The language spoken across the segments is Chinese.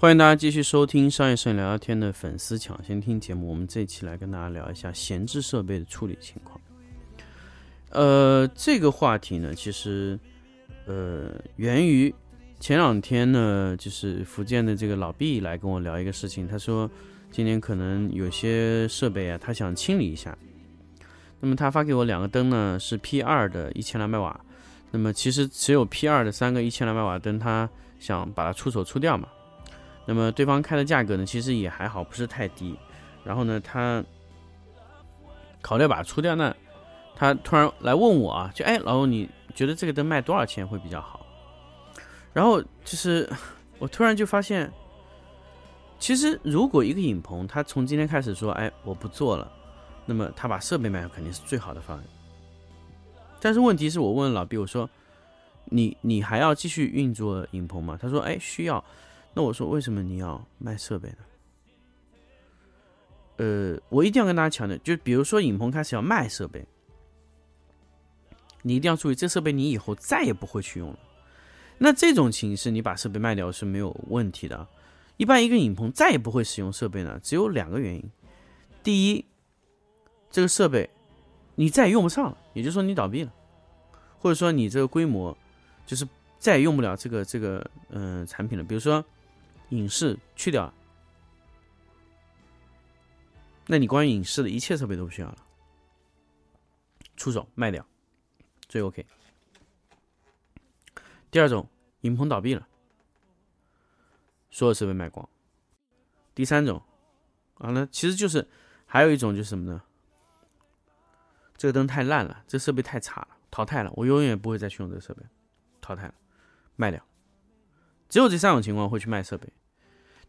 欢迎大家继续收听商业摄影聊聊天的粉丝抢先听节目。我们这期来跟大家聊一下闲置设备的处理情况。呃，这个话题呢，其实呃源于前两天呢，就是福建的这个老毕来跟我聊一个事情，他说今年可能有些设备啊，他想清理一下。那么他发给我两个灯呢，是 P 二的一千两百瓦。那么其实只有 P 二的三个一千两百瓦灯，他想把它出手出掉嘛。那么对方开的价格呢，其实也还好，不是太低。然后呢，他考虑把它出掉呢，他突然来问我啊，就哎，老欧，你觉得这个灯卖多少钱会比较好？然后就是我突然就发现，其实如果一个影棚他从今天开始说，哎，我不做了，那么他把设备卖掉肯定是最好的方案。但是问题是我问老毕，我说你你还要继续运作影棚吗？他说，哎，需要。那我说为什么你要卖设备呢？呃，我一定要跟大家强调，就比如说影棚开始要卖设备，你一定要注意，这设备你以后再也不会去用了。那这种形式你把设备卖掉是没有问题的。一般一个影棚再也不会使用设备呢，只有两个原因：第一，这个设备你再也用不上了，也就是说你倒闭了，或者说你这个规模就是再也用不了这个这个嗯、产品了。比如说影视去掉了，那你关于影视的一切设备都不需要了，出手卖掉，最 OK。第二种，影棚倒闭了，所有设备卖光。第三种，啊，那其实就是还有一种就是什么呢？这个灯太烂了，这设备太差了，淘汰了，我永远不会再去用这个设备，淘汰了，卖掉。只有这三种情况会去卖设备。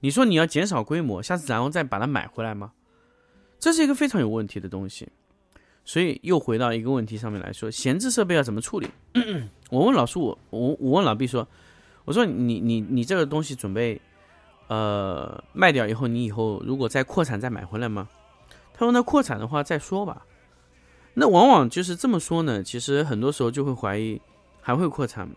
你说你要减少规模，下次然后再把它买回来吗？这是一个非常有问题的东西。所以又回到一个问题上面来说，闲置设备要怎么处理？我问老叔，我我我问老毕说，我说你你你这个东西准备呃卖掉以后，你以后如果再扩产再买回来吗？他说那扩产的话再说吧。那往往就是这么说呢，其实很多时候就会怀疑还会扩产吗？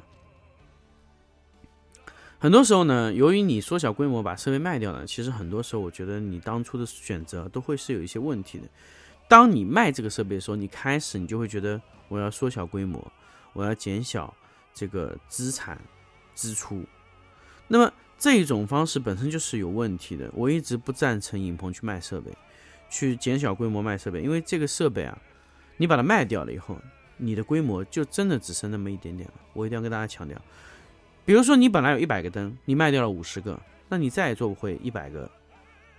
很多时候呢，由于你缩小规模把设备卖掉了，其实很多时候我觉得你当初的选择都会是有一些问题的。当你卖这个设备的时候，你开始你就会觉得我要缩小规模，我要减小这个资产支出。那么这一种方式本身就是有问题的。我一直不赞成影棚去卖设备，去减小规模卖设备，因为这个设备啊，你把它卖掉了以后，你的规模就真的只剩那么一点点了。我一定要跟大家强调。比如说，你本来有一百个灯，你卖掉了五十个，那你再也做不回一百个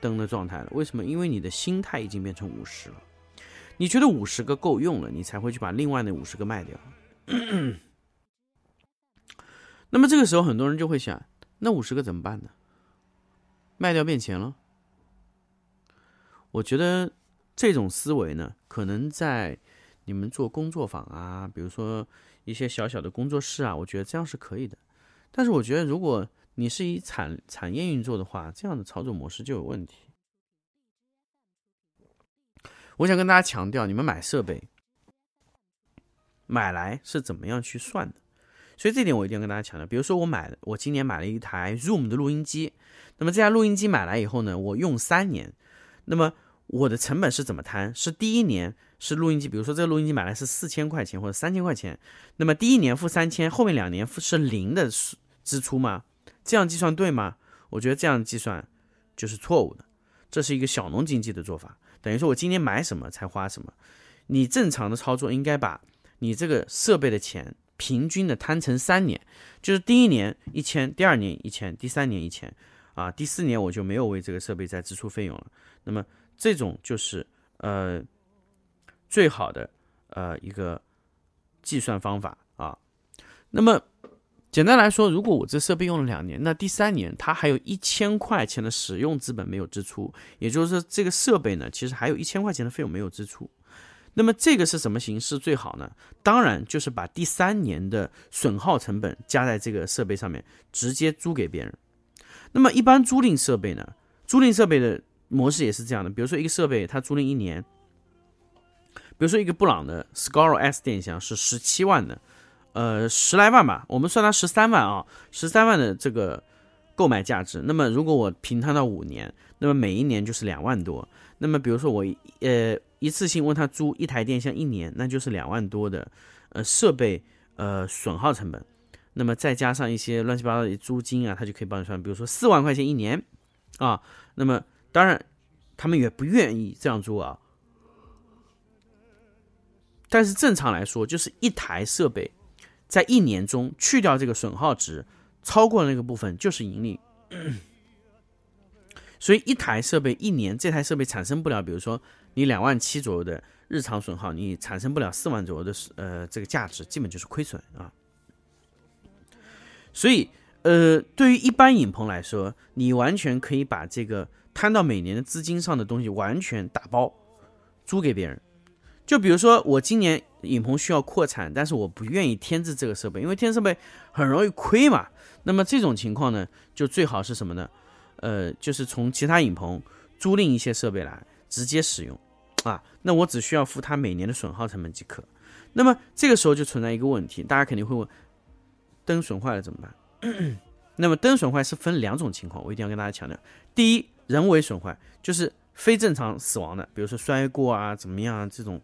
灯的状态了。为什么？因为你的心态已经变成五十了。你觉得五十个够用了，你才会去把另外那五十个卖掉。那么这个时候，很多人就会想，那五十个怎么办呢？卖掉变钱了？我觉得这种思维呢，可能在你们做工作坊啊，比如说一些小小的工作室啊，我觉得这样是可以的。但是我觉得，如果你是以产产业运作的话，这样的操作模式就有问题。我想跟大家强调，你们买设备买来是怎么样去算的，所以这点我一定要跟大家强调。比如说，我买，我今年买了一台 Zoom 的录音机，那么这台录音机买来以后呢，我用三年，那么我的成本是怎么摊？是第一年是录音机，比如说这个录音机买来是四千块钱或者三千块钱，那么第一年付三千，后面两年付是零的支出吗？这样计算对吗？我觉得这样计算就是错误的，这是一个小农经济的做法。等于说我今年买什么才花什么，你正常的操作应该把你这个设备的钱平均的摊成三年，就是第一年一千，第二年一千，第三年一千，啊，第四年我就没有为这个设备再支出费用了。那么这种就是呃最好的呃一个计算方法啊。那么简单来说，如果我这设备用了两年，那第三年它还有一千块钱的使用资本没有支出，也就是说这个设备呢，其实还有一千块钱的费用没有支出。那么这个是什么形式最好呢？当然就是把第三年的损耗成本加在这个设备上面，直接租给别人。那么一般租赁设备呢，租赁设备的模式也是这样的。比如说一个设备它租赁一年，比如说一个布朗的 s c a r o S 电箱是十七万的，呃十来万吧，我们算它十三万啊，十三万的这个购买价值。那么如果我平摊到五年，那么每一年就是两万多。那么比如说我呃。一次性问他租一台电箱一年，那就是两万多的，呃，设备呃损耗成本，那么再加上一些乱七八糟的租金啊，他就可以帮你算，比如说四万块钱一年，啊，那么当然他们也不愿意这样做啊，但是正常来说，就是一台设备在一年中去掉这个损耗值，超过那个部分就是盈利。所以一台设备一年，这台设备产生不了，比如说你两万七左右的日常损耗，你产生不了四万左右的呃这个价值，基本就是亏损啊。所以呃，对于一般影棚来说，你完全可以把这个摊到每年的资金上的东西完全打包租给别人。就比如说我今年影棚需要扩产，但是我不愿意添置这个设备，因为添设备很容易亏嘛。那么这种情况呢，就最好是什么呢？呃，就是从其他影棚租赁一些设备来直接使用，啊，那我只需要付他每年的损耗成本即可。那么这个时候就存在一个问题，大家肯定会问：灯损坏了怎么办？那么灯损坏是分两种情况，我一定要跟大家强调：第一，人为损坏，就是非正常死亡的，比如说摔过啊，怎么样啊这种，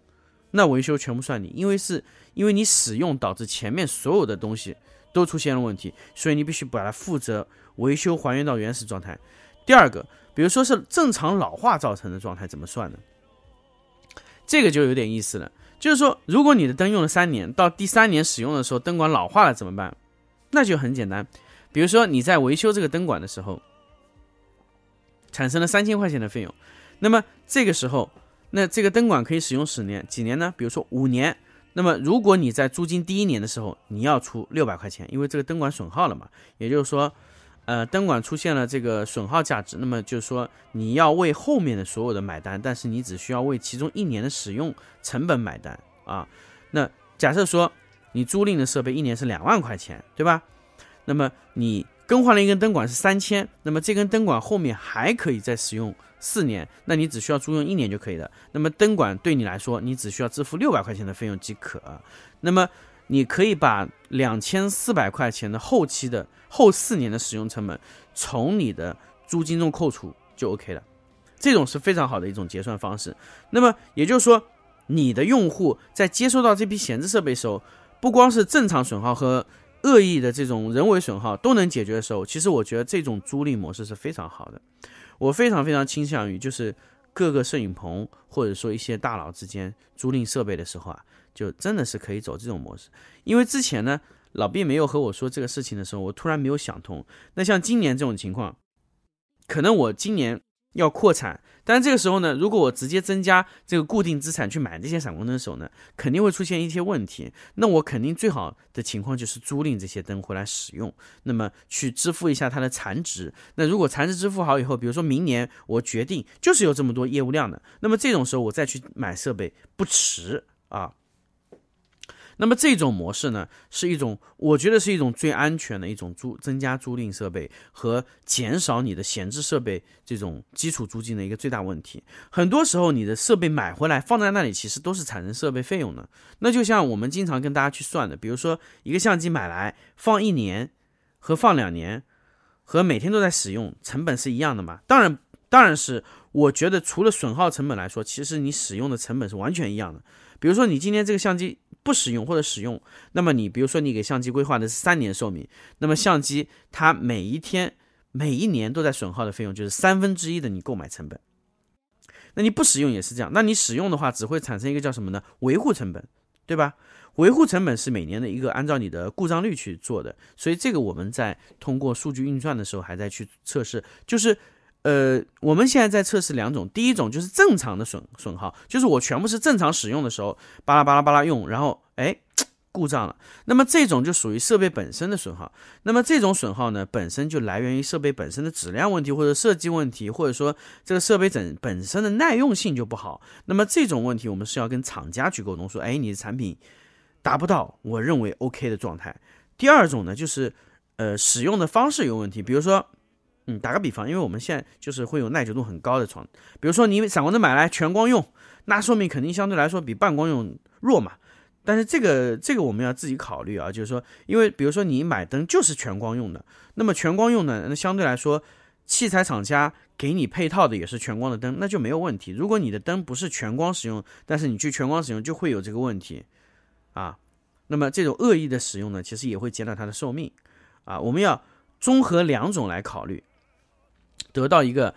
那维修全部算你，因为是因为你使用导致前面所有的东西都出现了问题，所以你必须把它负责。维修还原到原始状态。第二个，比如说是正常老化造成的状态，怎么算呢？这个就有点意思了。就是说，如果你的灯用了三年，到第三年使用的时候，灯管老化了怎么办？那就很简单。比如说你在维修这个灯管的时候，产生了三千块钱的费用，那么这个时候，那这个灯管可以使用十年，几年呢？比如说五年。那么，如果你在租金第一年的时候，你要出六百块钱，因为这个灯管损耗了嘛，也就是说。呃，灯管出现了这个损耗价值，那么就是说你要为后面的所有的买单，但是你只需要为其中一年的使用成本买单啊。那假设说你租赁的设备一年是两万块钱，对吧？那么你更换了一根灯管是三千，那么这根灯管后面还可以再使用四年，那你只需要租用一年就可以了。那么灯管对你来说，你只需要支付六百块钱的费用即可。那么你可以把两千四百块钱的后期的后四年的使用成本从你的租金中扣除就 OK 了，这种是非常好的一种结算方式。那么也就是说，你的用户在接收到这批闲置设备的时候，不光是正常损耗和恶意的这种人为损耗都能解决的时候，其实我觉得这种租赁模式是非常好的。我非常非常倾向于就是各个摄影棚或者说一些大佬之间租赁设备的时候啊。就真的是可以走这种模式，因为之前呢，老毕没有和我说这个事情的时候，我突然没有想通。那像今年这种情况，可能我今年要扩产，但这个时候呢，如果我直接增加这个固定资产去买这些闪光灯的时候呢，肯定会出现一些问题。那我肯定最好的情况就是租赁这些灯回来使用，那么去支付一下它的残值。那如果残值支付好以后，比如说明年我决定就是有这么多业务量的，那么这种时候我再去买设备不迟啊。那么这种模式呢，是一种我觉得是一种最安全的一种租增加租赁设备和减少你的闲置设备这种基础租金的一个最大问题。很多时候你的设备买回来放在那里，其实都是产生设备费用的。那就像我们经常跟大家去算的，比如说一个相机买来放一年和放两年，和每天都在使用成本是一样的嘛？当然，当然是我觉得除了损耗成本来说，其实你使用的成本是完全一样的。比如说你今天这个相机。不使用或者使用，那么你比如说你给相机规划的是三年寿命，那么相机它每一天、每一年都在损耗的费用就是三分之一的你购买成本。那你不使用也是这样，那你使用的话只会产生一个叫什么呢？维护成本，对吧？维护成本是每年的一个按照你的故障率去做的，所以这个我们在通过数据运算的时候还在去测试，就是。呃，我们现在在测试两种，第一种就是正常的损损耗，就是我全部是正常使用的时候，巴拉巴拉巴拉用，然后哎，故障了。那么这种就属于设备本身的损耗。那么这种损耗呢，本身就来源于设备本身的质量问题，或者设计问题，或者说这个设备整本身的耐用性就不好。那么这种问题，我们是要跟厂家去沟通，说，哎，你的产品达不到我认为 OK 的状态。第二种呢，就是呃使用的方式有问题，比如说。嗯，打个比方，因为我们现在就是会有耐久度很高的床，比如说你闪光灯买来全光用，那寿命肯定相对来说比半光用弱嘛。但是这个这个我们要自己考虑啊，就是说，因为比如说你买灯就是全光用的，那么全光用呢，那相对来说，器材厂家给你配套的也是全光的灯，那就没有问题。如果你的灯不是全光使用，但是你去全光使用，就会有这个问题啊。那么这种恶意的使用呢，其实也会减短它的寿命啊。我们要综合两种来考虑。得到一个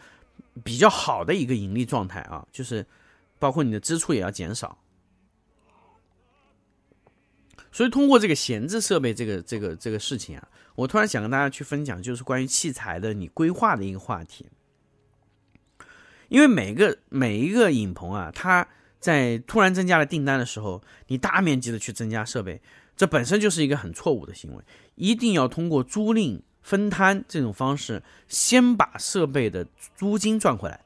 比较好的一个盈利状态啊，就是包括你的支出也要减少。所以通过这个闲置设备这个这个这个事情啊，我突然想跟大家去分享，就是关于器材的你规划的一个话题。因为每个每一个影棚啊，它在突然增加了订单的时候，你大面积的去增加设备，这本身就是一个很错误的行为，一定要通过租赁。分摊这种方式，先把设备的租金赚回来，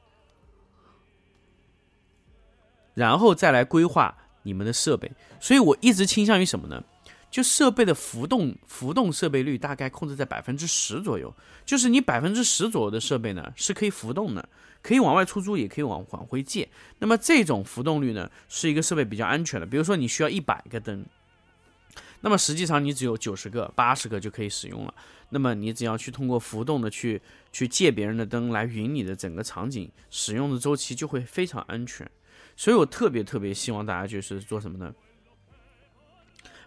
然后再来规划你们的设备。所以我一直倾向于什么呢？就设备的浮动浮动设备率大概控制在百分之十左右。就是你百分之十左右的设备呢是可以浮动的，可以往外出租，也可以往往回借。那么这种浮动率呢，是一个设备比较安全的。比如说你需要一百个灯。那么实际上你只有九十个、八十个就可以使用了。那么你只要去通过浮动的去去借别人的灯来匀你的整个场景使用的周期就会非常安全。所以我特别特别希望大家就是做什么呢？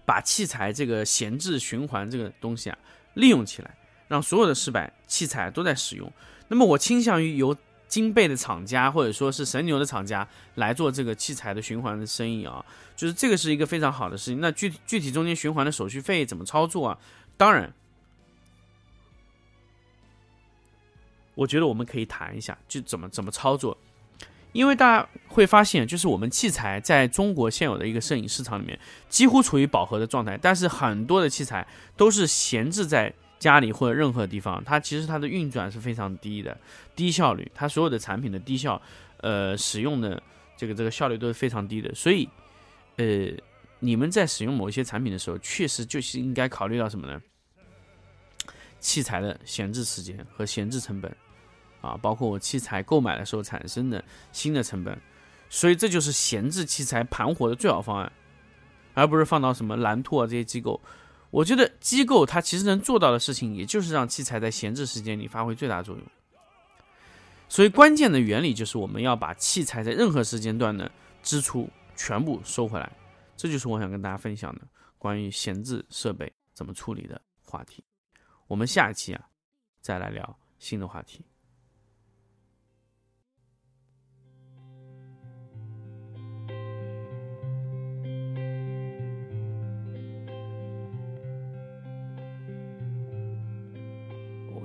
把器材这个闲置循环这个东西啊利用起来，让所有的失败器材都在使用。那么我倾向于由。金贝的厂家或者说是神牛的厂家来做这个器材的循环的生意啊，就是这个是一个非常好的事情。那具具体中间循环的手续费怎么操作啊？当然，我觉得我们可以谈一下，就怎么怎么操作。因为大家会发现，就是我们器材在中国现有的一个摄影市场里面几乎处于饱和的状态，但是很多的器材都是闲置在。家里或者任何地方，它其实它的运转是非常低的，低效率。它所有的产品的低效，呃，使用的这个这个效率都是非常低的。所以，呃，你们在使用某一些产品的时候，确实就是应该考虑到什么呢？器材的闲置时间和闲置成本，啊，包括我器材购买的时候产生的新的成本。所以这就是闲置器材盘活的最好方案，而不是放到什么蓝拓啊这些机构。我觉得机构它其实能做到的事情，也就是让器材在闲置时间里发挥最大作用。所以关键的原理就是我们要把器材在任何时间段的支出全部收回来。这就是我想跟大家分享的关于闲置设备怎么处理的话题。我们下一期啊，再来聊新的话题。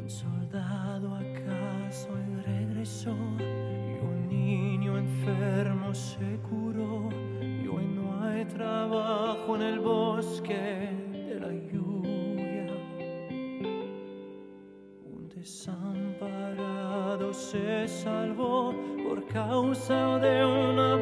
Un soldado acaso y regresó y un niño enfermo se curó y hoy no hay trabajo en el bosque de la lluvia. Un desamparado se salvó por causa de una